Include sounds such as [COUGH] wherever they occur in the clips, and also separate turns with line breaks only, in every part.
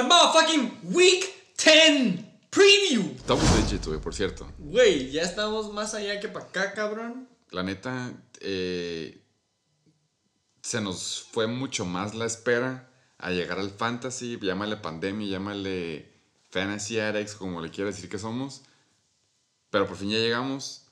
al motherfucking Week 10 Preview.
Double digit, güey, por cierto.
Güey, ya estamos más allá que para acá, cabrón.
La neta, eh, se nos fue mucho más la espera a llegar al fantasy. Llámale pandemia, llámale fantasy addicts, como le quiera decir que somos. Pero por fin ya llegamos.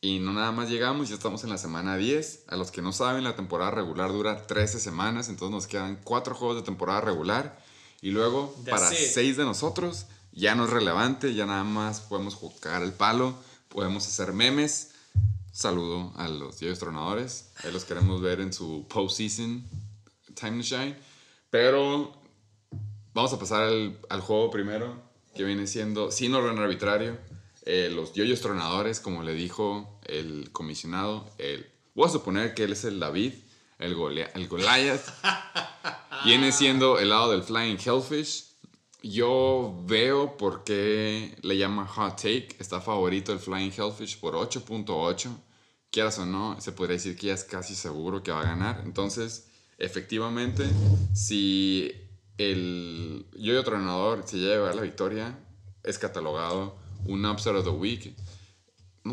Y no nada más llegamos, ya estamos en la semana 10. A los que no saben, la temporada regular dura 13 semanas, entonces nos quedan 4 juegos de temporada regular. Y luego, para. 6 de nosotros, ya no es relevante, ya nada más podemos jugar el palo, podemos hacer memes. Saludo a los Dios Tronadores, ahí los queremos ver en su postseason Time to Shine. Pero vamos a pasar al, al juego primero, que viene siendo, sin orden arbitrario, eh, los yoyos tronadores, como le dijo el comisionado. El, voy a suponer que él es el David, el, Golia- el Goliath. [LAUGHS] viene siendo el lado del Flying Hellfish. Yo veo por qué le llama Hot Take. Está favorito el Flying Hellfish por 8.8. Quieras o no, se podría decir que ya es casi seguro que va a ganar. Entonces, efectivamente, si el yo tronador se llega a la victoria, es catalogado un upset of the week.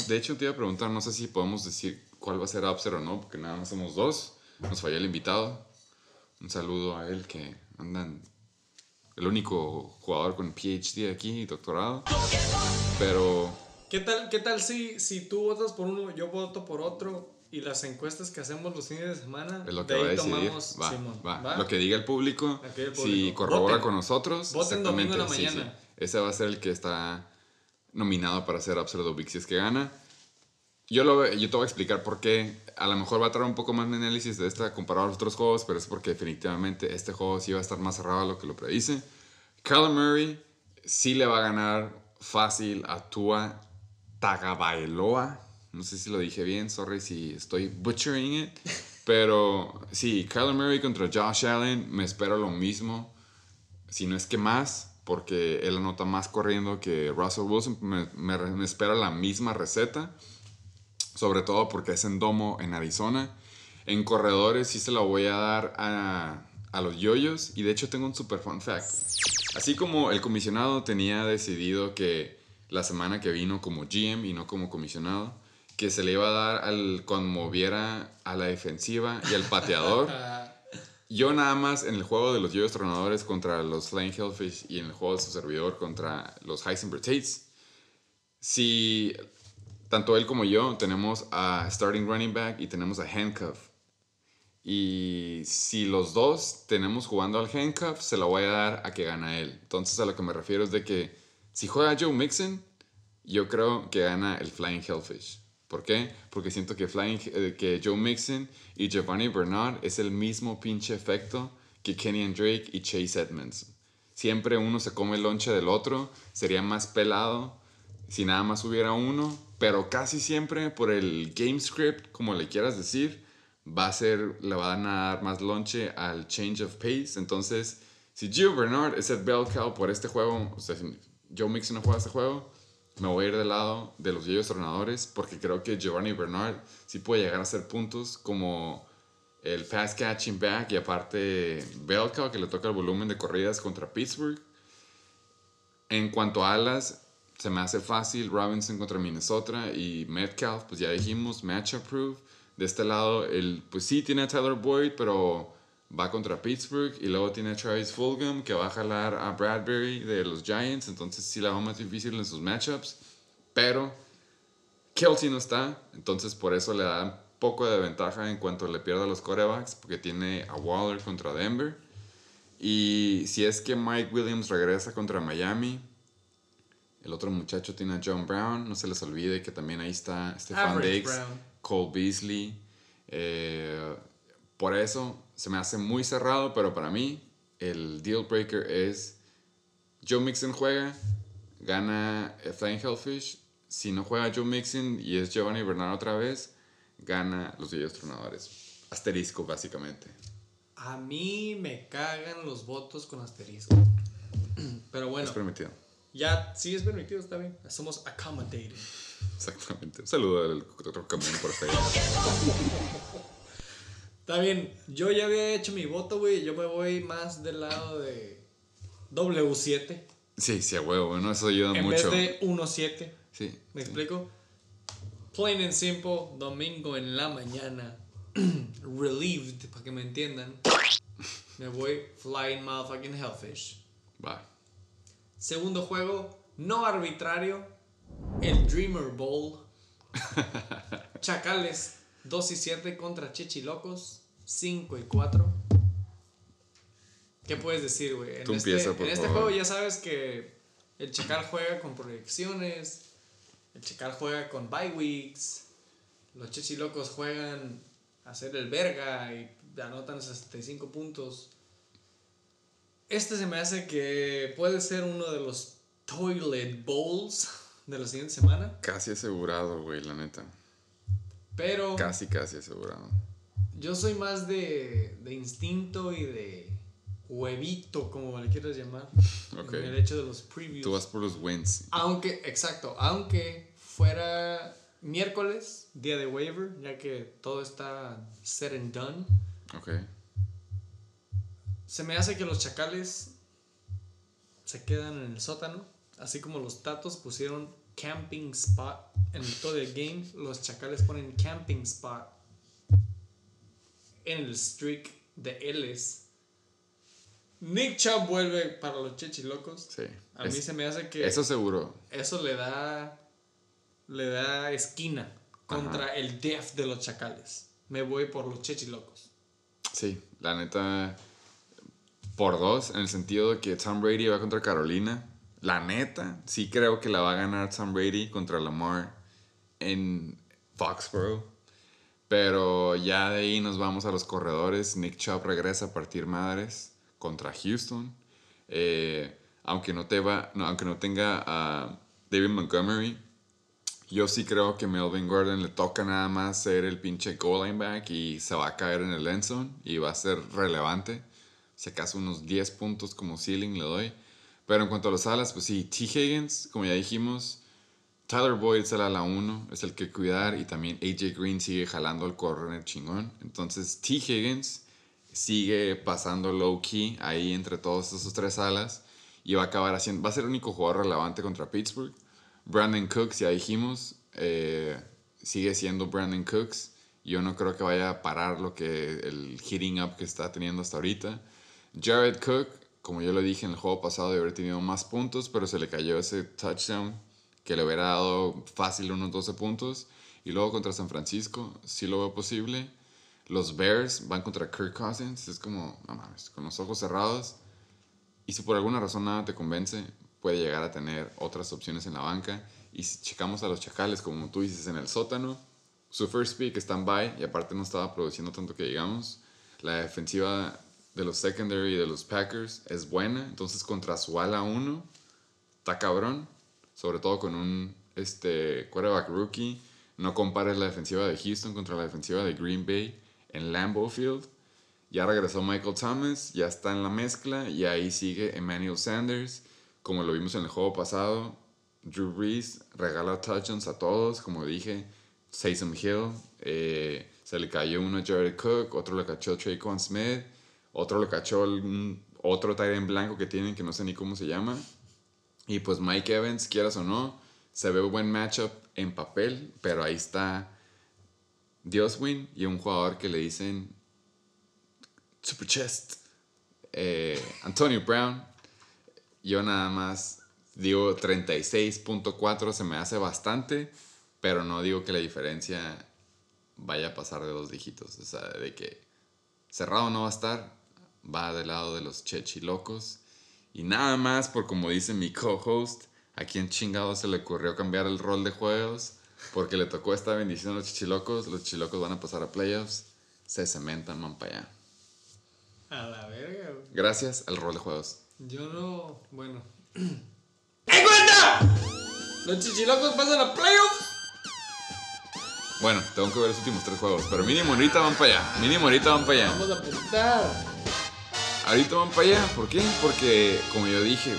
De hecho, te iba a preguntar, no sé si podemos decir cuál va a ser upset o no, porque nada más somos dos. Nos falló el invitado. Un saludo a él que andan el único jugador con PhD aquí, doctorado. Pero
¿Qué tal, qué tal si, si tú votas por uno, yo voto por otro y las encuestas que hacemos los fines de semana,
es lo que
de
va
ahí tomamos,
Va,
Simón,
va.
¿va?
Lo que diga el público, si corrobora
Voten.
con nosotros,
Voten domingo en la
exactamente, sí,
mañana.
sí. Ese va a ser el que está nominado para ser si es que gana. Yo, lo, yo te voy a explicar por qué. A lo mejor va a traer un poco más de análisis de esta comparado a los otros juegos, pero es porque definitivamente este juego sí va a estar más cerrado a lo que lo predice. Kyler Murray sí le va a ganar fácil a Tua Tagovailoa. No sé si lo dije bien, sorry si estoy butchering it. [LAUGHS] Pero sí, Kyler Murray contra Josh Allen, me espero lo mismo, si no es que más, porque él anota más corriendo que Russell Wilson. Me, me- me espera la misma receta, sobre todo porque es en domo en Arizona. En corredores sí se la voy a dar a, a los yoyos. Y de hecho tengo un super fun fact. Así como el comisionado tenía decidido que la semana que vino como GM y no como comisionado, que se le iba a dar al conmoviera a la defensiva y al pateador. [LAUGHS] Yo nada más en el juego de los yoyos tronadores contra los Flying Hellfish y en el juego de su servidor contra los Heisenberg Tates, si tanto él como yo tenemos a starting running back y tenemos a handcuff. Y si los dos tenemos jugando al handcuff, se la voy a dar a que gana él. Entonces a lo que me refiero es de que si juega Joe Mixon, yo creo que gana el Flying Hellfish. ¿Por qué? Porque siento que, Flying, eh, que Joe Mixon y Giovanni Bernard es el mismo pinche efecto que Kenny Drake y Chase Edmonds. Siempre uno se come el lonche del otro, sería más pelado si nada más hubiera uno, pero casi siempre por el game script, como le quieras decir, va a ser, le van a dar más lonche al change of pace. Entonces, si Gio Bernard es el bell cow por este juego, o sea, si Joe Mixon no juega este juego, me voy a ir del lado de los viejos tornadores porque creo que Giovanni Bernard sí puede llegar a hacer puntos como el fast catching back y aparte bell cow que le toca el volumen de corridas contra Pittsburgh. En cuanto a alas, se me hace fácil Robinson contra Minnesota y Metcalf, pues ya dijimos, match approved. De este lado, el, pues sí tiene a Tyler Boyd, pero va contra Pittsburgh. Y luego tiene a Travis Fulgham, que va a jalar a Bradbury de los Giants. Entonces sí la va más difícil en sus matchups. Pero Kelsey no está, entonces por eso le da un poco de ventaja en cuanto le pierda los corebacks, porque tiene a Waller contra Denver. Y si es que Mike Williams regresa contra Miami, el otro muchacho tiene a John Brown, no se les olvide que también ahí está Stefan Diggs,
Brown.
Cole Beasley. Eh, por eso se me hace muy cerrado, pero para mí el deal breaker es Joe Mixon juega, gana Flying Hellfish. Si no juega Joe Mixon y es Giovanni Bernard otra vez, gana los Villos Tronadores. Asterisco, básicamente.
a mí me cagan los votos con asterisco. [CLEARS THROAT] Pero bueno,
Es permitido.
Ya sí es permitido, está bien. Somos accommodating.
Exactamente. Un saludo al otro camión por ahí.
Está bien, yo ya había hecho mi voto, güey. Yo me voy más del lado de. W7
Sí, sí, a huevo, bueno, eso ayuda
en
mucho.
vez de 1-7.
Sí.
¿Me
sí.
explico? Plain and simple, domingo en la mañana. [CLEARS THROAT] Relieved, para que me entiendan. Me voy Flying Motherfucking Hellfish.
Va.
Segundo juego, no arbitrario. El Dreamer Bowl. [LAUGHS] Chacales 2 y 7 contra Chichilocos 5 y 4. ¿Qué puedes decir, güey? En
Tú
este,
empieza, por
en este
favor.
juego ya sabes que el Chacal juega con proyecciones. El Chacal juega con bye weeks. Los Chichilocos juegan a hacer el verga y anotan 65 puntos. Este se me hace que puede ser uno de los Toilet Bowls de la siguiente semana.
Casi asegurado, güey, la neta.
Pero
Casi, casi asegurado.
yo soy más de, de instinto y de huevito, como le quieras llamar.
Ok.
En el hecho de los previews.
Tú vas por los wins.
Aunque, exacto, aunque fuera miércoles, día de waiver, ya que todo está set and done,
Ok.
Se me hace que los chacales se quedan en el sótano, así como los tatos pusieron camping spot en todo el game, los chacales ponen camping spot en el streak de L's. Nick Chubb vuelve para los chichilocos.
Sí.
A mí
Es-
se me hace que
Eso seguro.
eso le da le da esquina contra el def de los chacales. Me voy por los chichilocos.
Sí, la neta. Por dos, en el sentido de que Tom Brady va contra Carolina. La neta, sí creo que la va a ganar Tom Brady contra Lamar en Foxborough. Pero ya de ahí nos vamos a los corredores. Nick Chubb regresa a partir madres contra Houston. Eh, aunque, no te va, no, aunque no tenga a David Montgomery, yo sí creo que Melvin Gordon le toca nada más ser el pinche goal line back y se va a caer en el end zone y va a ser relevante. Si acaso unos 10 puntos como ceiling le doy. Pero en cuanto a las alas, pues sí, T. Higgins, como ya dijimos, Tyler Boyd es el ala 1, es el que cuidar y también AJ Green sigue jalando al corner chingón. Entonces T. Higgins sigue pasando low key ahí entre todos esos tres alas y va a acabar haciendo, va a ser el único jugador relevante contra Pittsburgh. Brandon Cooks, ya dijimos, eh, sigue siendo Brandon Cooks. Yo no creo que vaya a parar lo que el hitting up que está teniendo hasta ahorita. Jared Cook, como yo lo dije en el juego pasado, debería haber tenido más puntos, pero se le cayó ese touchdown que le hubiera dado fácil unos 12 puntos. Y luego contra San Francisco, sí lo veo posible. Los Bears van contra Kirk Cousins. Es como, no mames, con los ojos cerrados. Y si por alguna razón nada te convence, puede llegar a tener otras opciones en la banca. Y si checamos a los chacales, como tú dices, en el sótano, su first pick está en y aparte no estaba produciendo tanto que digamos. La defensiva de los secondary de los Packers es buena, entonces contra su ala 1 está cabrón, sobre todo con un este, quarterback rookie. No compares la defensiva de Houston contra la defensiva de Green Bay en Lambeau Field. Ya regresó Michael Thomas, ya está en la mezcla y ahí sigue Emmanuel Sanders. Como lo vimos en el juego pasado, Drew Brees regala touchdowns a todos, como dije, Taysom Hill, eh, se le cayó uno a Jared Cook, otro le cachó Traquan Smith, otro le cachó un- otro end blanco que tienen que no sé ni cómo se llama. Y pues Mike Evans, quieras o no, se ve buen matchup en papel, pero ahí está Dioswin y un jugador que le dicen Super Chest, eh, Antonio Brown. Yo nada más digo 36.4, se me hace bastante, pero no digo que la diferencia vaya a pasar de dos dígitos. O sea, de que cerrado no va a estar, va del lado de los chechilocos. Y nada más por como dice mi co-host, a quien chingado se le ocurrió cambiar el rol de juegos, porque le tocó esta bendición a los chichilocos, los chichilocos van a pasar a playoffs, se cementan, man, para allá.
A la verga, güey.
Gracias al rol de juegos.
Yo no. Bueno. ¡En cuenta! Los chichilocos pasan a playoffs.
Bueno, tengo que ver los últimos tres juegos, pero mínimo ahorita van para allá, mínimo ahorita van para allá.
Vamos a apuntar.
Ahorita van para allá, ¿por qué? Porque, como yo dije,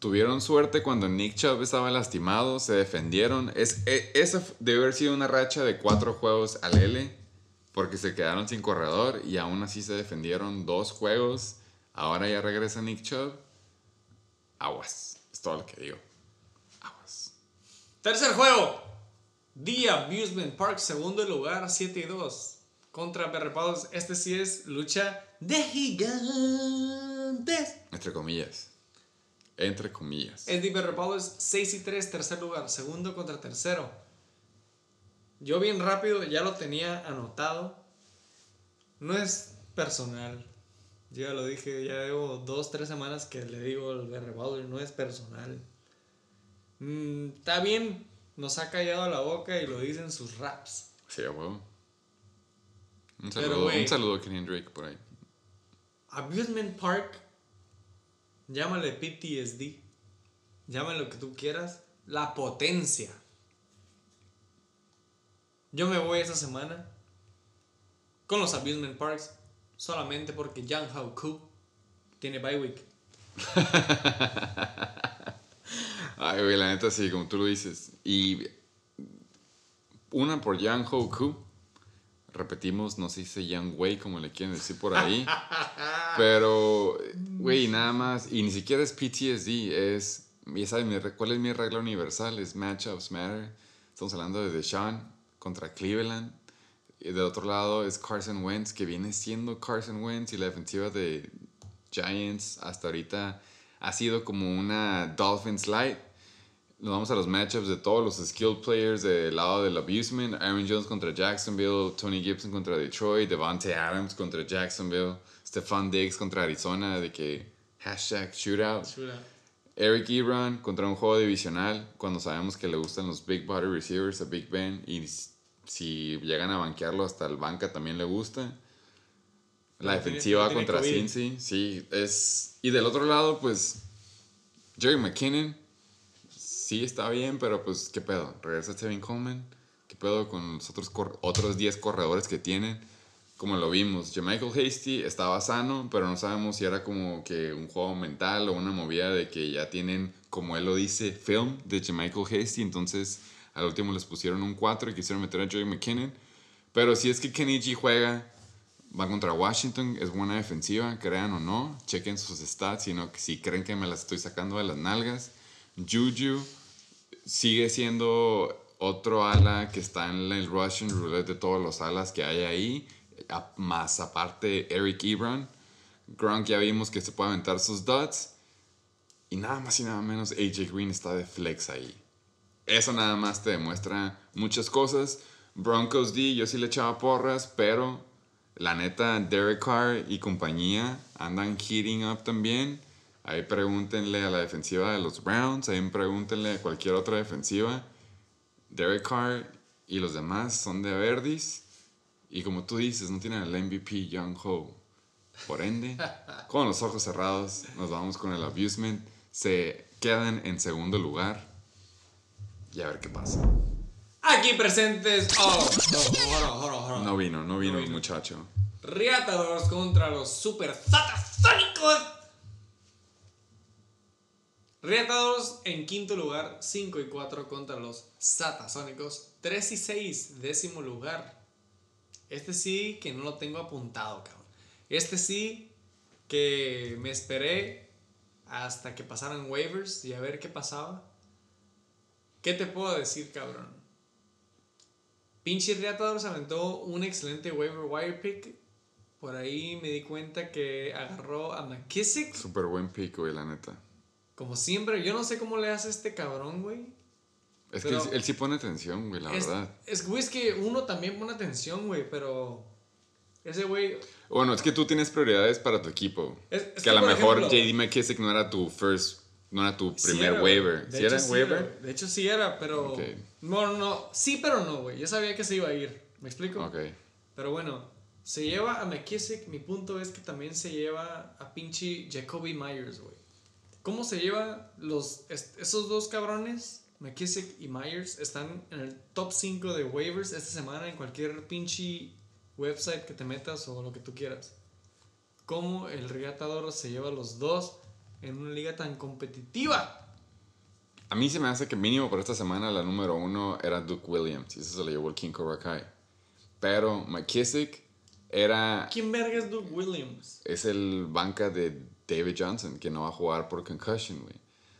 tuvieron suerte cuando Nick Chubb estaba lastimado, se defendieron. Es, e- esa debe haber sido una racha de cuatro juegos al L, porque se quedaron sin corredor y aún así se defendieron dos juegos. Ahora ya regresa Nick Chubb. aguas. Es todo lo que digo. Aguas.
Tercer juego. The Amusement Park, segundo lugar, 7 y 2. Contra Berrepados. Este sí es lucha de gigantes.
Entre comillas. Entre comillas.
El de Berrepados 6 y 3, tercer lugar. Segundo contra tercero. Yo bien rápido ya lo tenía anotado. No es personal. Yo ya lo dije, ya llevo dos, tres semanas que le digo al Berrepados, no es personal. Mm, está bien, nos ha callado la boca y lo dicen sus raps.
Sí, a huevo. Un
Pero,
saludo, un saludo a Kenny Drake por ahí.
Amusement Park, llámale PTSD, llámale lo que tú quieras, la potencia. Yo me voy esta semana con los Amusement Parks solamente porque Yang Hao Ku tiene bye week. [LAUGHS]
Ay, güey, la neta sí, como tú lo dices. Y una por Yang Ho Ku. Repetimos, no se dice Yang Wei como le quieren decir por ahí. [LAUGHS] Pero, güey, nada más. Y ni siquiera es PTSD, es. Ya saben, ¿cuál es mi regla universal? Es Matchups Matter. Estamos hablando de Deshaun contra Cleveland. Y del otro lado es Carson Wentz, que viene siendo Carson Wentz. Y la defensiva de Giants hasta ahorita ha sido como una Dolphins light. Nos vamos a los matchups de todos los skilled players del lado del abusement. Aaron Jones contra Jacksonville, Tony Gibson contra Detroit, Devontae Adams contra Jacksonville, Stephon Diggs contra Arizona, de que hashtag shootout. Eric Ebron contra un juego divisional, cuando sabemos que le gustan los big body receivers a Big Ben y si llegan a banquearlo hasta el banca también le gusta. La
tiene-
defensiva
tiene
contra. Cincy, sí, es... Y del otro lado, pues, Jerry McKinnon, sí está bien, pero pues, ¿qué pedo? Regresa Tevin Coleman, ¿qué pedo con los otros, otros 10 corredores que tienen? Como lo vimos, Michael Hasty estaba sano, pero no sabemos si era como que un juego mental o una movida de que ya tienen, como él lo dice, film de Michael Hasty, entonces al último les pusieron un 4 y quisieron meter a Jerry McKinnon. Pero si es que G juega, va contra Washington, es buena defensiva, crean o no, chequen sus stats, sino si creen que me las estoy sacando de las nalgas. Juju sigue siendo otro ala que está en el Russian roulette de todos los alas que hay ahí, más aparte Eric Ebron. Gronk ya vimos que se puede aventar sus dots. Y nada más y nada menos, AJ Green está de flex ahí. Eso nada más te demuestra muchas cosas. Broncos D, yo sí le echaba porras, pero la neta, Derek Carr y compañía andan heating up también. Ahí pregúntenle a la defensiva de los Browns, ahí pregúntenle a cualquier otra defensiva. Derek Carr y los demás son de Verdis. Y como tú dices, no tienen el MVP Young Ho. Por ende, [LAUGHS] con los ojos cerrados, nos vamos con el abusement. Se quedan en segundo lugar. Y a ver qué pasa.
Aquí presentes. Oh, hold on, hold on, hold on.
No vino, no vino
No
el
vino.
muchacho.
Riatados contra los Super Satasónicos. Riatados en quinto lugar, 5 y 4 contra los Satasónicos, 3 y 6, décimo lugar. Este sí que no lo tengo apuntado, cabrón. Este sí que me esperé hasta que pasaran waivers y a ver qué pasaba. ¿Qué te puedo decir, cabrón? Pinche Riatador se aventó un excelente waiver wire pick. Por ahí me di cuenta que agarró a McKissick.
Súper buen pick, güey, la neta.
Como siempre, yo no sé cómo le hace este cabrón, güey.
Es que él, él sí pone atención, güey, la
es,
verdad.
Es, güey, es que uno también pone atención, güey, pero ese güey...
Bueno, es que tú tienes prioridades para tu equipo.
Es- es
que
que,
a lo mejor
ejemplo-
JD McKissick no era tu first, no era tu
sí
primer
era, güey.
waiver.
De
¿Sí
hecho,
era
sí
waiver?
güey. De hecho sí era, pero...
Ok.
No, no, no. Sí, pero no, güey. Yo sabía que se iba a ir. ¿Me explico?
Ok.
Pero bueno, se lleva a McKissick. Mi punto es que también se lleva a pinche Jacoby Myers, güey. ¿Cómo se lleva los, es- esos dos cabrones? McKissick y Myers están en el top 5 de waivers esta semana en cualquier pinche website que te metas o lo que tú quieras. ¿Cómo el regatador se lleva los dos en una liga tan competitiva?
A mí se me hace que mínimo por esta semana la número uno era Duke Williams. Y eso se lo llevó el King Cobra Kai. Pero McKissick era...
¿Quién verga es Doug Williams?
Es el banca de David Johnson, que no va a jugar por concussion, güey.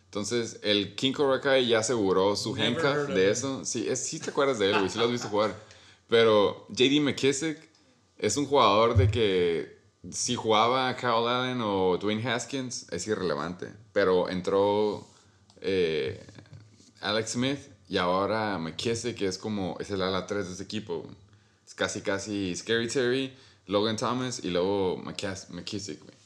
Entonces, el King Cobra ya aseguró su
Never
handcuff de eso. Sí, es, sí te acuerdas de él, güey. Sí lo has visto jugar. Pero JD McKissick es un jugador de que si jugaba Kyle Allen o Dwayne Haskins es irrelevante. Pero entró eh, Alex Smith y ahora McKissick es como es el ala 3 de ese equipo. Es casi casi Scary Terry, Logan Thomas y luego McKissick. güey.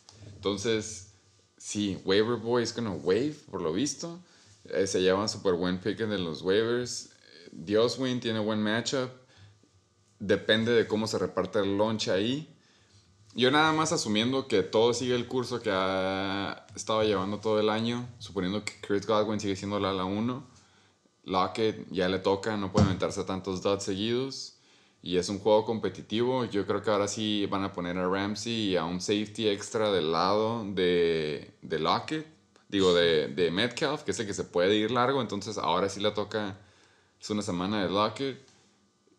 Entonces, sí, Waiver Boy es gonna wave, por lo visto. Eh, se llevan súper buen pick de los waivers. Dioswin tiene buen matchup. Depende de cómo se reparte el launch ahí. Yo nada más asumiendo que todo sigue el curso que ha estado llevando todo el año, suponiendo que Chris Godwin sigue siendo la ala 1, Lockett ya le toca, no puede inventarse tantos dots seguidos, y es un juego competitivo, yo creo que ahora sí van a poner a Ramsey y a un safety extra del lado de, de Lockett, digo de, de Metcalf, que es el que se puede ir largo, entonces ahora sí le toca, es una semana de Lockett,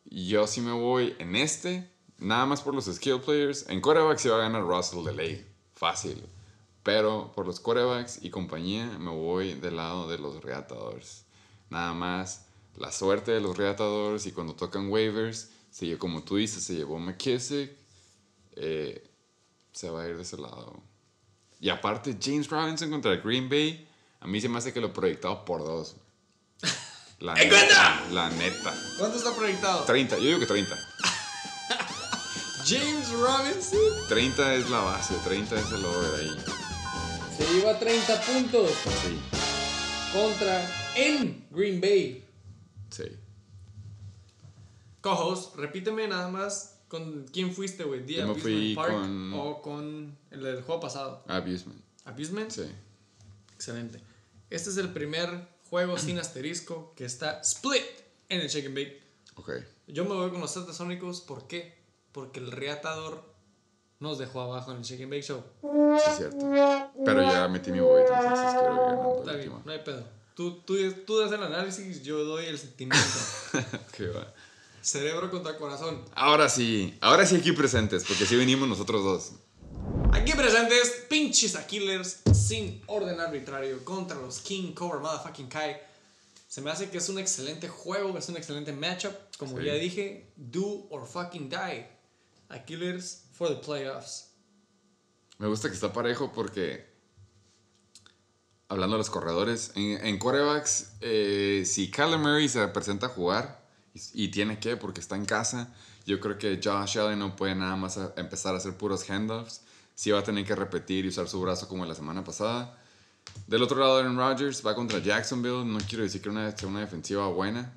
yo sí me voy en este, nada más por los skill players. En quarterbacks se va a ganar Russell de ley, fácil. Pero por los quarterbacks y compañía me voy del lado de los reatadores. Nada más la suerte de los reatadores y cuando tocan waivers, lle- como tú dices, se llevó McKissick, eh, se va a ir de ese lado. Y aparte, James Robinson contra Green Bay, a mí se me hace que lo proyectado por dos. [LAUGHS] La neta, la neta.
¿Cuánto está proyectado?
30, yo digo que 30. [LAUGHS]
James Robinson
30 es la base, 30 es el over ahí.
se lleva 30 puntos
Sí,
contra en Green Bay.
sí.
Co-host, repíteme nada más con quién fuiste, güey. ¿The
Yo me
Abusement
fui
Park
con-
o con el del juego pasado?
Abusement.
¿Abusement?
Sí.
Excelente. Este es el primer juego sin asterisco que está split en el Shake and Bake.
Ok.
Yo me voy con los Satasónicos. ¿Por qué? Porque el reatador nos dejó abajo en el Shake and Bake Show.
Sí, es cierto. Pero ya metí mi boleto, entonces quiero ir ganando.
Está bien, no hay pedo. Tú, tú, tú das el análisis, yo doy el sentimiento. [LAUGHS]
Ok, va.
Cerebro contra corazón.
Ahora sí, ahora sí aquí presentes, porque sí venimos nosotros dos.
Aquí presentes, pinches a killers sin orden arbitrario contra los King Cobra Motherfucking Kai. Se me hace que es un excelente juego, es un excelente matchup. Como
Sí.
ya dije, do or fucking die. A killers for the playoffs.
Me gusta que está parejo porque, hablando de los corredores, en, en quarterbacks, eh, si Murray se presenta a jugar y, tiene que, porque está en casa, yo creo que Josh Allen no puede nada más empezar a hacer puros handoffs. Sí va a tener que repetir y usar su brazo como la semana pasada. Del otro lado, Aaron Rodgers va contra Jacksonville. No quiero decir que una, sea una defensiva buena.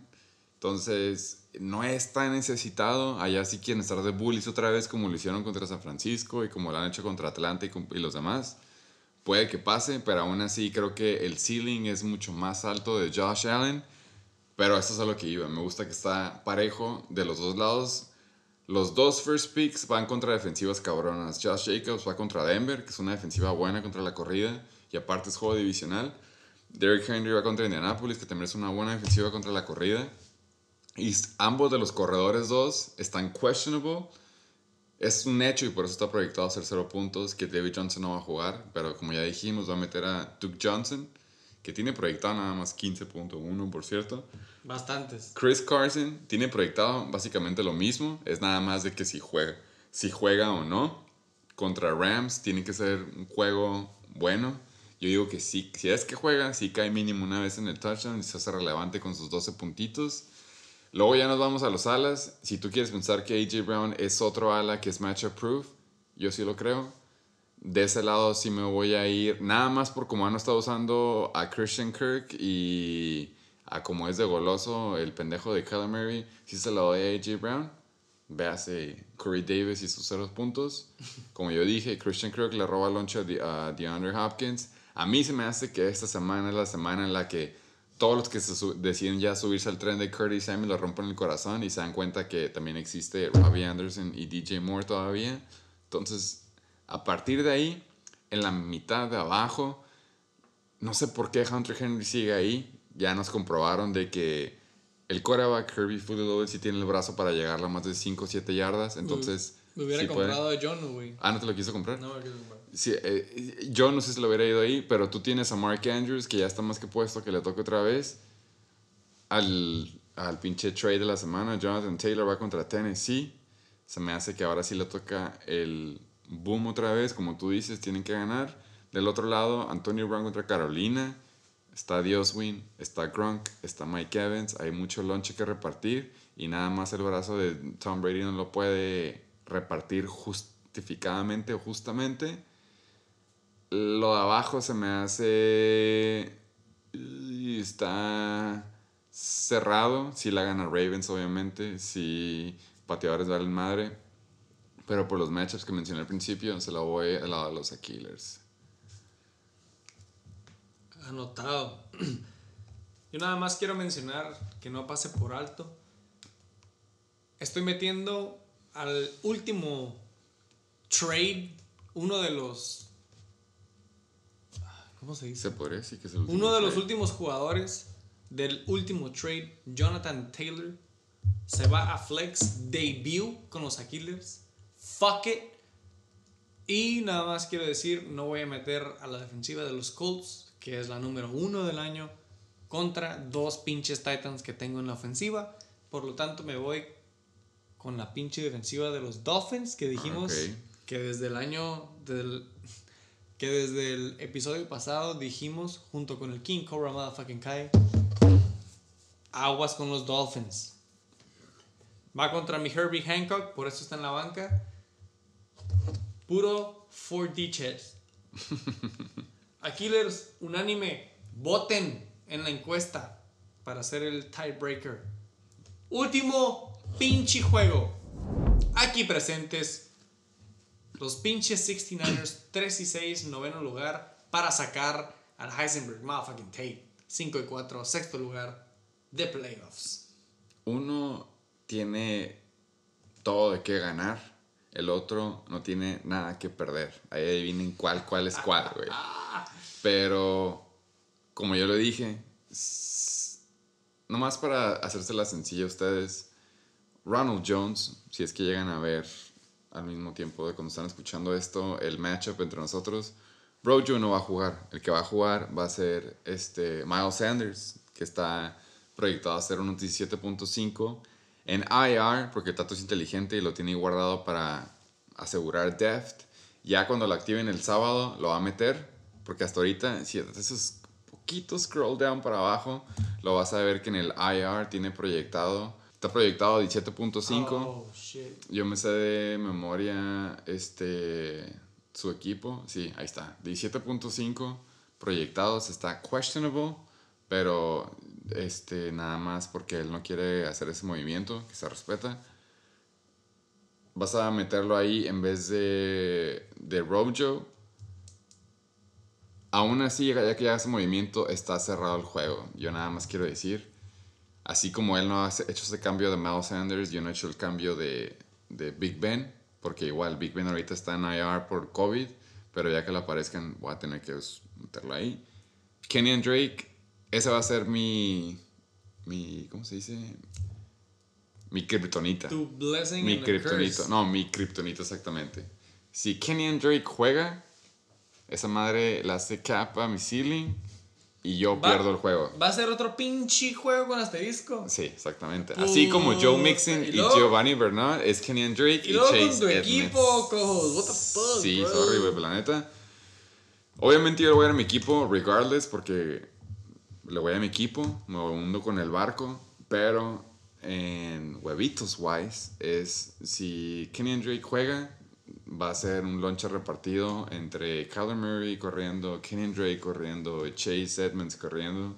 Entonces, no es tan necesitado. Allá sí quieren estar de bullies otra vez como lo hicieron contra San Francisco y como lo han hecho contra Atlanta y, y los demás. Puede que pase, pero aún así creo que el ceiling es mucho más alto de Josh Allen. Pero eso es a lo que iba. Me gusta que está parejo de los dos lados. Los dos first picks van contra defensivas cabronas. Josh Jacobs va contra Denver, que es una defensiva buena contra la corrida. Y aparte es juego divisional. Derrick Henry va contra Indianapolis, que también es una buena defensiva contra la corrida. Y ambos de los corredores dos están questionable. Es un hecho y por eso está proyectado a hacer cero puntos que David Johnson no va a jugar. Pero como ya dijimos, va a meter a Duke Johnson, que tiene proyectado nada más 15.1, por cierto.
Bastantes.
Chris Carson tiene proyectado básicamente lo mismo. Es nada más de que si juega, si juega o no. Contra Rams tiene que ser un juego bueno. Yo digo que sí, si es que juega, sí cae mínimo una vez en el touchdown y se hace relevante con sus 12 puntitos. Luego ya nos vamos a los alas. Si tú quieres pensar que AJ Brown es otro ala que es matchup proof, yo sí lo creo. De ese lado sí me voy a ir, nada más por cómo han estado usando a Christian Kirk y a como es de goloso el pendejo de Murray, sí se lo doy a AJ Brown. Véase Corey Davis y sus ceros puntos. Como yo dije, Christian Kirk le roba loncha a De- a DeAndre Hopkins. A mí se me hace que esta semana es la semana en la que todos los que deciden ya subirse al tren de Curtis Samuel lo rompen el corazón y se dan cuenta que también existe Robbie Anderson y DJ Moore todavía. Entonces, a partir de ahí, en la mitad de abajo, no sé por qué Hunter Henry sigue ahí. Ya nos comprobaron de que el quarterback Kirby Loaded sí tiene el brazo para llegar a más de 5 o 7 yardas. Entonces,
Me hubiera
Sí
comprado a John, güey.
Ah, ¿no te lo quiso comprar?
No me quiero comprar.
Sí, eh, yo no sé si lo hubiera ido ahí, pero tú tienes a Mark Andrews, que ya está más que puesto, que le toque otra vez. Al, al pinche trade de la semana, Jonathan Taylor va contra Tennessee. Se me hace que ahora sí le toca el boom otra vez, como tú dices, tienen que ganar. Del otro lado, Antonio Brown contra Carolina. Está Dioswin, está Gronk, está Mike Evans. Hay mucho lonche que repartir y nada más el brazo de Tom Brady no lo puede repartir justificadamente o justamente. Lo de abajo se me hace. Está cerrado. Si la gana Ravens, obviamente. Si pateadores valen madre. Pero por los matchups que mencioné al principio, se la voy lado de los Killers.
Anotado. [CLEARS THROAT] Yo nada más quiero mencionar que no pase por alto. Estoy metiendo al último trade, uno de los... ¿Cómo se dice?
Se podría decir que es el último
Uno de los últimos jugadores del último trade, Jonathan Taylor, se va a flex debut con los Aquilers. Fuck it. Y nada más quiero decir, no voy a meter a la defensiva de los Colts, que es la número uno del año, contra dos pinches Titans que tengo en la ofensiva. Por lo tanto, me voy con la pinche defensiva de los Dolphins, que dijimos
Ok.
que desde el año del, que desde el episodio pasado dijimos, junto con el King Cobra Motherfucking Kai, aguas con los Dolphins. Va contra mi Herbie Hancock, por eso está en la banca. Puro 4D chess. Aquilers, unánime, voten en la encuesta para hacer el tiebreaker. Último pinche juego. Aquí presentes los pinches 69ers 3 [CLEARS THROAT] y 6, noveno lugar, para sacar al Heisenberg motherfucking Tate. 5 y 4, sexto lugar de playoffs.
Uno tiene todo de qué ganar. El otro no tiene nada que perder. Ahí adivinen cuál, cuál es cuál, güey. [LAUGHS] Pero, como yo lo dije, nomás para hacérsela sencilla a ustedes, Ronald Jones, si es que llegan a ver al mismo tiempo de cuando están escuchando esto, el matchup entre nosotros, Rojo no va a jugar. El que va a jugar va a ser este Miles Sanders, que está proyectado a ser un 17.5 en IR, porque Tato es inteligente y lo tiene guardado para asegurar deft. Ya cuando lo activen el sábado, lo va a meter, porque hasta ahorita, si haces poquito scroll down para abajo, lo vas a ver que en el IR tiene proyectado, está proyectado 17.5.
Oh, shit.
Yo me sé de memoria este su equipo. Sí, ahí está. 17.5 proyectados. Está questionable. Pero este, nada más porque él no quiere hacer ese movimiento, que se respeta. Vas a meterlo ahí en vez de, de Rojo. Aún así, ya que ya ese movimiento, está cerrado el juego. Yo nada más quiero decir Así como él no ha hecho ese cambio de Miles Sanders, yo no he hecho el cambio de, de Big Ben, porque igual Big Ben ahorita está en IR por COVID, pero ya que le aparezcan voy a tener que meterlo ahí. Kenyan Drake, ese va a ser mi, mi, ¿cómo se dice? Mi kriptonita.
Tu blessing
Mi
and a
kriptonito.
curse.
No, mi kriptonito exactamente. Si Kenyan Drake juega, esa madre la hace cap a mi ceiling y yo
Va-
pierdo el juego.
Va a ser otro pinche juego con asterisco.
Sí, exactamente. Así como Joe Mixon
Y
y,
luego-
Giovanni Bernard, es Kenyan Drake y,
Y luego
Chase
con tu
Edmonds.
equipo, cojos. What the fuck,
Sí,
bro?
sorry, güey, la neta. Obviamente yo voy a dar a mi equipo, regardless, porque le voy a mi equipo, me hundo con el barco, pero en huevitos wise es si Kenyan Drake juega, va a ser un launcher repartido entre Kyler Murray corriendo, Kenyan Drake corriendo, Chase Edmonds corriendo.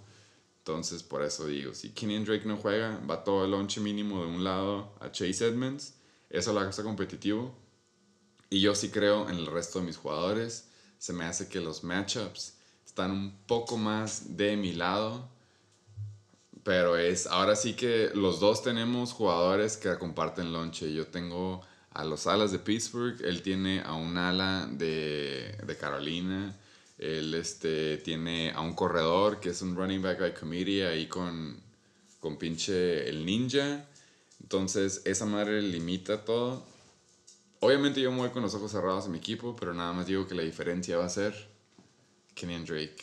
Entonces, por eso digo, si Kenyan Drake no juega, va todo el launch mínimo de un lado a Chase Edmonds. Eso lo hace competitivo. Y yo sí creo en el resto de mis jugadores. Se me hace que los matchups están un poco más de mi lado. Pero es, ahora sí que los dos tenemos jugadores que comparten lonche. Yo tengo a los alas de Pittsburgh, él tiene a un ala de, de Carolina, él este, tiene a un corredor que es un running back by committee ahí con, con pinche el ninja. Entonces esa madre limita todo. Obviamente yo me voy con los ojos cerrados en mi equipo, pero nada más digo que la diferencia va a ser Kenyan Drake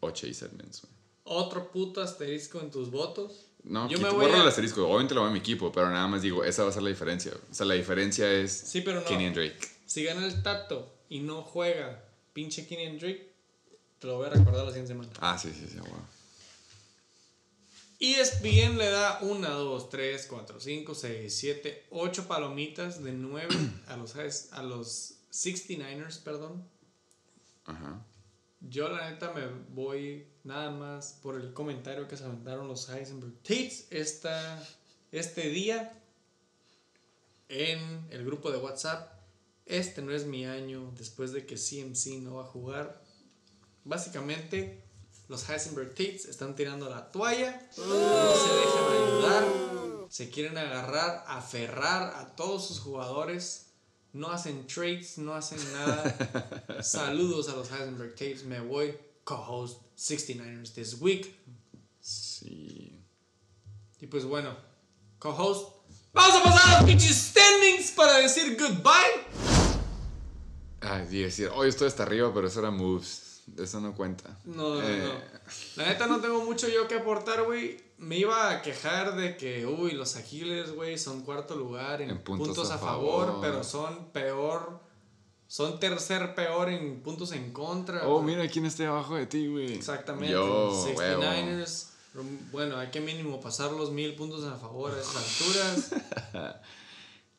o Chase Edmonds. güey.
Otro puto asterisco en tus votos.
No,
Yo me voy
borro
a-
el asterisco. Obviamente lo voy a mi equipo, pero nada más digo, esa va a ser la diferencia. güey. O sea, la diferencia es
Sí, pero no.
Kenyan Drake.
Si gana el Tato y no juega pinche Kenyan Drake, te lo voy a recordar la siguiente semana.
Ah, sí, sí, sí, wow.
ESPN le da 1, 2, 3, 4, 5, 6, 7, 8 palomitas de 9 a los, a los 69ers, perdón. Yo la neta me voy nada más por el comentario que se aventaron los Heisenberg Tates esta, este día en el grupo de WhatsApp. Este no es mi año después de que CMC no va a jugar. Básicamente, los Heisenberg Tates están tirando la toalla, no se dejan ayudar, se quieren agarrar, aferrar a todos sus jugadores. No hacen trades, no hacen nada. [LAUGHS] Saludos a los Heisenberg Tapes. Me voy co-host 69ers this week.
Sí.
Y pues bueno, co-host. Vamos a pasar a los pinches standings para decir goodbye.
Ay, decir, hoy estoy hasta arriba, pero eso era moves. Eso no cuenta.
No, no,
Eh,
no. La neta no tengo mucho yo que aportar, güey. Me iba a quejar de que, uy, los Aquiles, güey, son cuarto lugar en,
En
puntos,
puntos
a
a
favor,
favor.
pero son peor. Son tercer peor en puntos en contra.
Oh, mira quién está abajo de ti, güey.
Exactamente.
Yo,
69ers. Bueno, hay que mínimo pasar los mil puntos a favor a esas alturas. [LAUGHS]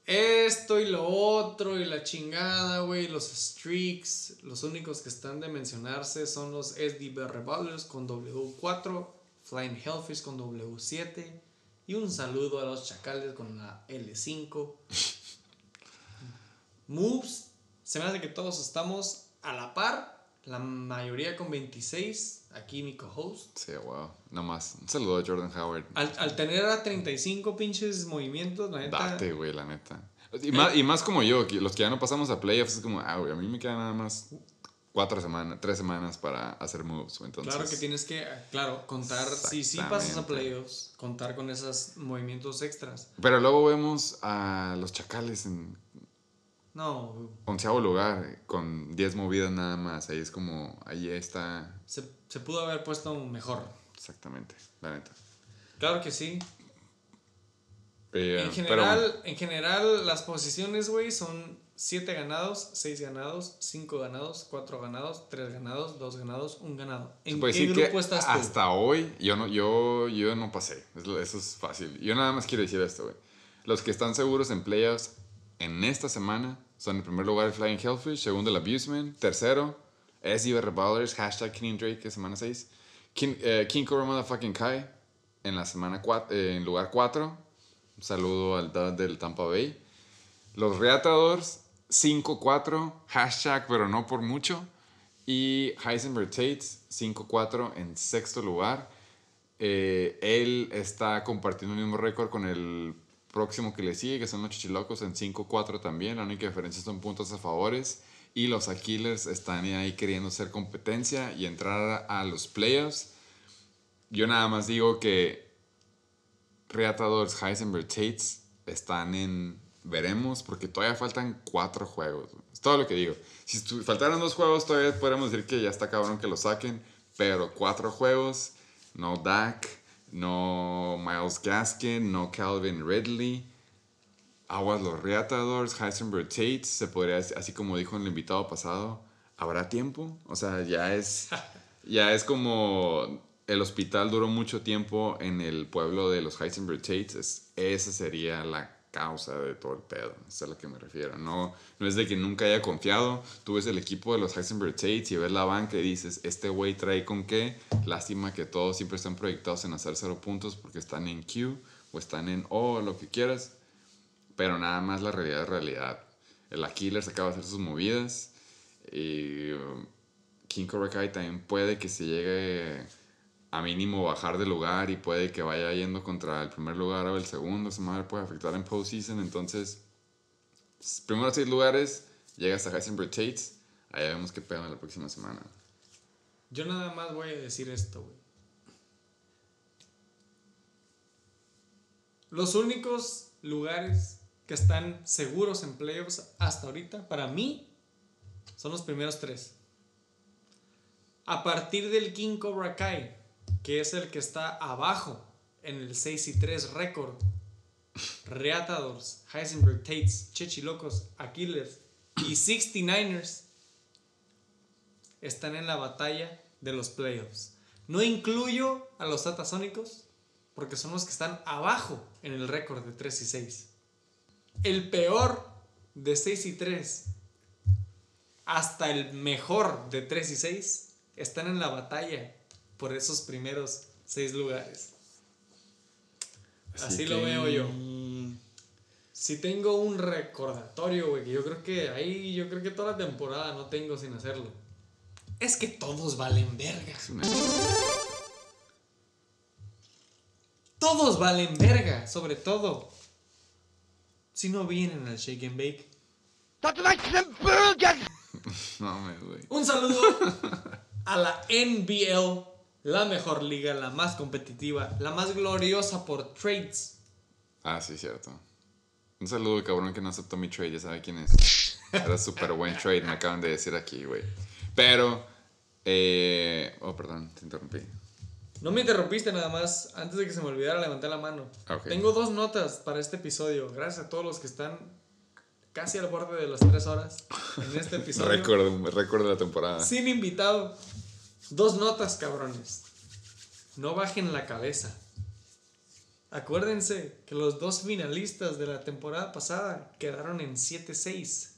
Esto y lo otro y la chingada, güey. Los streaks. Los únicos que están de mencionarse son los SDB Revolvers con W4. Flying Hellfish con W7. Y un saludo a los chacales con la L5. [LAUGHS] Moves. Se me hace que todos estamos a la par. La mayoría con 26. Aquí mi co-host.
Sí, wow. Nada más. Un saludo a Jordan Howard.
Al, al tener a 35 pinches movimientos, la neta.
Date, güey, la neta. Y más, y más como yo, los que ya no pasamos a playoffs, es como, ah, güey, a mí me quedan nada más cuatro semanas, tres semanas para hacer moves. Entonces,
Claro que tienes que, claro, contar, si sí pasas a playoffs, contar con esos movimientos extras.
Pero luego vemos a los chacales en
No,
onceavo lugar, con 10 movidas nada más. Ahí es como, ahí está
se, se pudo haber puesto mejor.
exactamente, la neta.
Claro que sí. En
pero-
general, en general las posiciones, güey, son 7 ganados, 6 ganados, 5 ganados, 4 ganados, 3 ganados, 2 ganados, 1 ganado. ¿En qué
decir
grupo
que
estás tú?
hasta hoy yo no, yo, yo no pasé. Es lo- Eso es fácil. Yo nada más quiero decir esto, güey. Los que están seguros en playoffs en esta semana son en primer lugar el Flying Hellfish, segundo el Abusement, tercero SIB Revolvers, hashtag Kenny Drake, semana 6. King, eh, King Cobra Motherfucking Kai en la semana 4, en lugar 4. Un saludo al dad del Tampa Bay. Los Reatadores 5-4, hashtag pero no por mucho. Y Heisenberg Tates 5-4 en sexto lugar. Eh, él está compartiendo el mismo récord con el próximo que le sigue, que son los Chichilocos en 5-4 también. La única diferencia son puntos a favores. Y los Aquilers están ahí queriendo ser competencia y entrar a los playoffs. Yo nada más digo que Reatadores, Heisenberg Tates están en veremos porque todavía faltan cuatro juegos. Es todo lo que digo. Si faltaran dos juegos todavía podríamos decir que ya está cabrón que lo saquen, pero cuatro juegos, no Dak, no Miles Gaskin, no Calvin Ridley. Aguas los Reatadores, Heisenberg Tates, se podría decir, así como dijo el invitado pasado, ¿habrá tiempo? O sea, ya es, [LAUGHS] ya es como el hospital duró mucho tiempo en el pueblo de los Heisenberg Tates, es- esa sería la causa de todo el pedo, es a lo que me refiero. No, no es de que nunca haya confiado, tú ves el equipo de los Heisenberg Tates y ves la banca y dices, este güey trae con qué, lástima que todos siempre están proyectados en hacer cero puntos porque están en Q o están en O, lo que quieras. Pero nada más la realidad es realidad. El Aquiles acaba de hacer sus movidas. Y um, King Cobra Kai también puede que se llegue a mínimo bajar de lugar y puede que vaya yendo contra el primer lugar o el segundo. Esa madre puede afectar en postseason. Entonces, primeros seis lugares, llega hasta Heisenberg Tates. Ahí vemos qué pedo la próxima semana.
Yo nada más voy a decir esto, güey. Los únicos lugares que están seguros en playoffs hasta ahorita, para mí, son los primeros tres. A partir del King Cobra Kai, que es el que está abajo en el 6 y 3 récord, Reatadors, Heisenberg Tates, Chechilocos, Aquiles y 69ers están en la batalla de los playoffs. No incluyo a los Tatasónicos porque son los que están abajo en el récord de 3 y 6. El peor de 6 y 3 hasta el mejor de 3 y 6 están en la batalla por esos primeros 6 lugares. Así, lo veo yo. Si tengo un recordatorio, güey, que yo creo que ahí, yo creo que toda la temporada no tengo sin hacerlo. Es que todos valen verga. Todos valen verga, sobre todo. Si no vienen al Shake and Bake. [LAUGHS]
No me, güey.
Un saludo a la NBL, la mejor liga, la más competitiva, la más gloriosa por trades.
Ah, sí, cierto. Un saludo, cabrón, que no aceptó mi trade, ya sabe quién es. Era súper buen trade, me acaban de decir aquí, güey. Pero, eh... Oh, perdón, te interrumpí.
No me interrumpiste nada más. Antes de que se me olvidara, levanté la mano.
Ok.
Tengo dos notas para este episodio. Gracias a todos los que están casi al borde de las tres horas en este [LAUGHS] episodio.
Récord de la temporada.
Sin invitado. Dos notas, cabrones. No bajen la cabeza. Acuérdense que los dos finalistas de la temporada pasada quedaron en 7-6.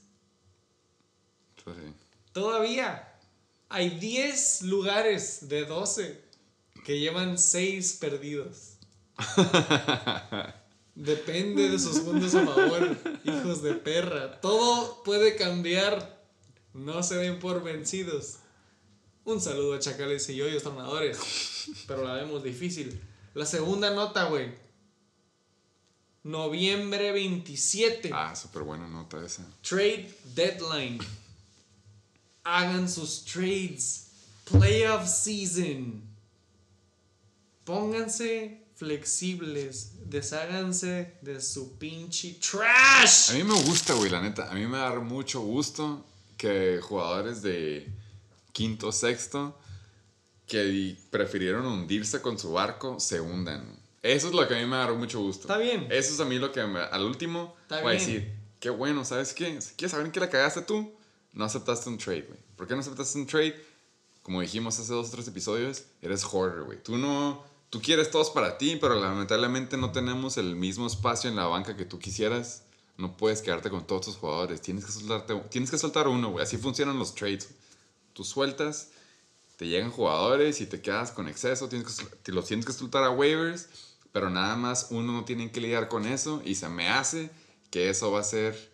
Pues sí.
Todavía hay 10 lugares de 12 que llevan 6 perdidos. [LAUGHS] Depende de sus puntos a favor, hijos de perra. Todo puede cambiar. No se den por vencidos. Un saludo a Chacales y Yoyos Tornadores. Pero la vemos difícil. La segunda nota, güey. Noviembre 27.
Ah, súper buena nota esa.
Trade deadline. Hagan sus trades. Playoff season. Pónganse flexibles. Desháganse de su pinche
A
trash.
mí me gusta, güey, la neta. A mí me da mucho gusto que jugadores de quinto, sexto, que prefirieron hundirse con su barco, se hundan. Eso es lo que a mí me da mucho gusto.
Está bien.
Eso es a mí lo que me- al último
Está
voy a decir, qué bueno, ¿sabes qué? Si quieres saber en qué la cagaste tú, no aceptaste un trade, güey. ¿Por qué no aceptaste un trade? Como dijimos hace dos o tres episodios, eres hoarder, güey. Tú no, tú quieres todos para ti, pero lamentablemente no tenemos el mismo espacio en la banca que tú quisieras. No puedes quedarte con todos tus jugadores. Tienes que soltarte, tienes que soltar uno, güey. Así funcionan los trades. Tú sueltas, te llegan jugadores y te quedas con exceso. Tienes que, te los tienes que soltar a waivers, pero nada más uno no tiene que lidiar con eso. Y se me hace que eso va a ser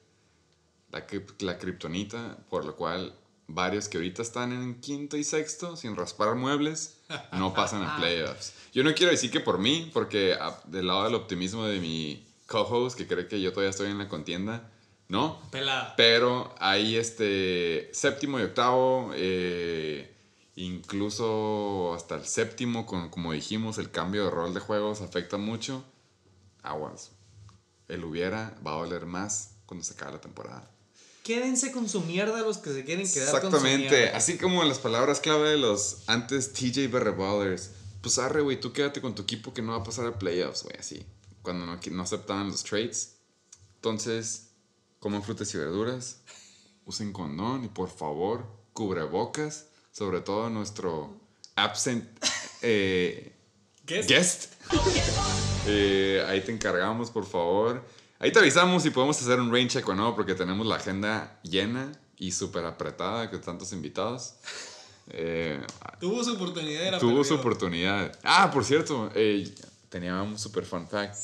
la, la kriptonita, por lo cual varios que ahorita están en quinto y sexto sin raspar muebles no pasan a [LAUGHS] playoffs. Yo no quiero decir que por mí, porque ah, del lado del optimismo de mi co-host, que cree que yo todavía estoy en la contienda, no.
Pelada.
Pero hay este séptimo y octavo, eh, incluso hasta el séptimo, con, como dijimos, el cambio de rol de juegos afecta mucho. Aguas. El hubiera va a doler más cuando se acabe la temporada.
Quédense con su mierda los que se quieren quedar con su
Exactamente. Así como las palabras clave de los antes TJ Ballers. Pues arre, güey, tú quédate con tu equipo que no va a pasar a playoffs, güey, así. Cuando no, no aceptaban los trades. Entonces, coman frutas y verduras. Usen condón y por favor, cubrebocas. Sobre todo nuestro absent eh,
¿Qué es?
guest. Eh, ahí te encargamos, por favor. Ahí te avisamos si podemos hacer un rain check o no, porque tenemos la agenda llena y súper apretada con tantos invitados. Eh,
Tuvo su oportunidad la
tuvo
perdió.
su oportunidad. Ah, por cierto, eh, tenía un super fun fact.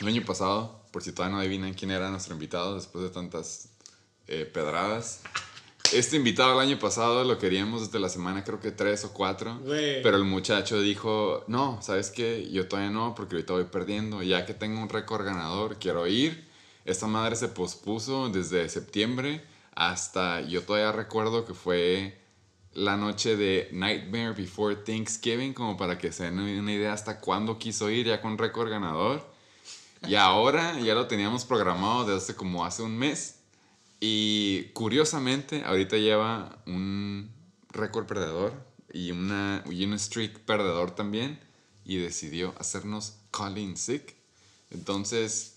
El año pasado, por si todavía no adivinan quién era nuestro invitado después de tantas eh, pedradas. Este invitado el año pasado lo queríamos desde la semana creo que tres o cuatro. Pero el muchacho dijo, no, ¿sabes qué? Yo todavía no, porque ahorita voy perdiendo. Ya que tengo un récord ganador, quiero ir. Esta madre se pospuso desde septiembre hasta, yo todavía recuerdo que fue la noche de Nightmare Before Thanksgiving, como para que se den una idea hasta cuándo quiso ir ya con récord ganador. Y ahora ya lo teníamos programado desde hace como hace un mes. Y curiosamente, ahorita lleva un récord perdedor y, una, y un streak perdedor también. Y decidió hacernos calling sick. Entonces,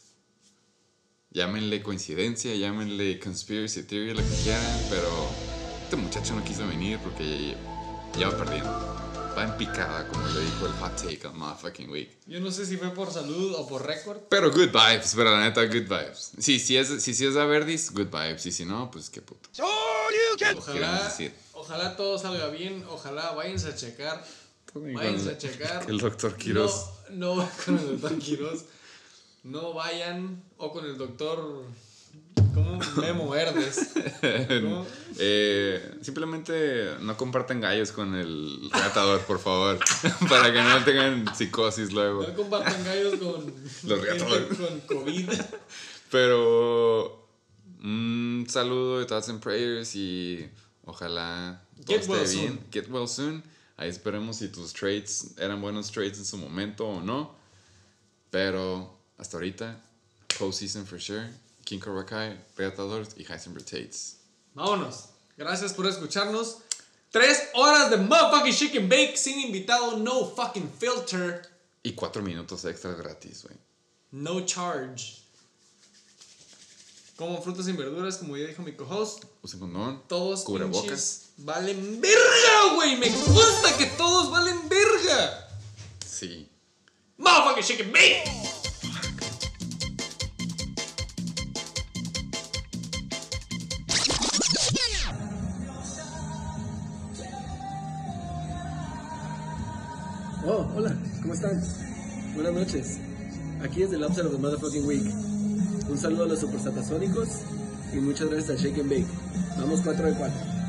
llámenle coincidencia, llámenle conspiracy theory, lo que quieran. Pero este muchacho no quiso venir porque ya va perdiendo. Va en picada, como le dijo el hot take on motherfucking week.
Yo no sé si fue por salud o por récord.
Pero good vibes, pero la neta, good vibes. Sí, si es, si, si es a Verdis, good vibes. Y si no, pues qué puto.
Ojalá, ojalá todo salga bien. Ojalá váyanse a checar. Váyanse a checar. [LAUGHS]
El doctor Quiroz.
No, no [LAUGHS] con el doctor Quiroz. No vayan. O con el doctor. ¿Cómo? Memo Verdes. ¿Cómo? [LAUGHS]
Eh, simplemente no compartan gallos con el reatador, por favor. [LAUGHS] para que no tengan psicosis luego.
No compartan gallos con. [LAUGHS]
Los reatadores.
Con COVID.
Pero un saludo de thoughts and prayers y ojalá todo
Get
esté
well
bien.
soon.
Get well soon. Ahí esperemos si tus trades eran buenos trades en su momento o no. Pero hasta ahorita, postseason for sure. King Cobra Kai, Predators y Heisenberg Tates.
Vámonos. Gracias por escucharnos. Tres horas de motherfucking chicken bake sin invitado, no fucking filter,
Y cuatro minutos extras gratis, güey.
no charge. Como frutas y verduras, como ya dijo mi co-host,
Usen condón.
todos
Cubrebocas.
valen verga, güey. Me gusta que todos valen verga.
Sí.
Motherfucking chicken bake.
Noches. Aquí es el Upside of the Motherfucking Week. Un saludo a los supersatasónicos y muchas gracias a Shake and Bake. Vamos 4 de 4.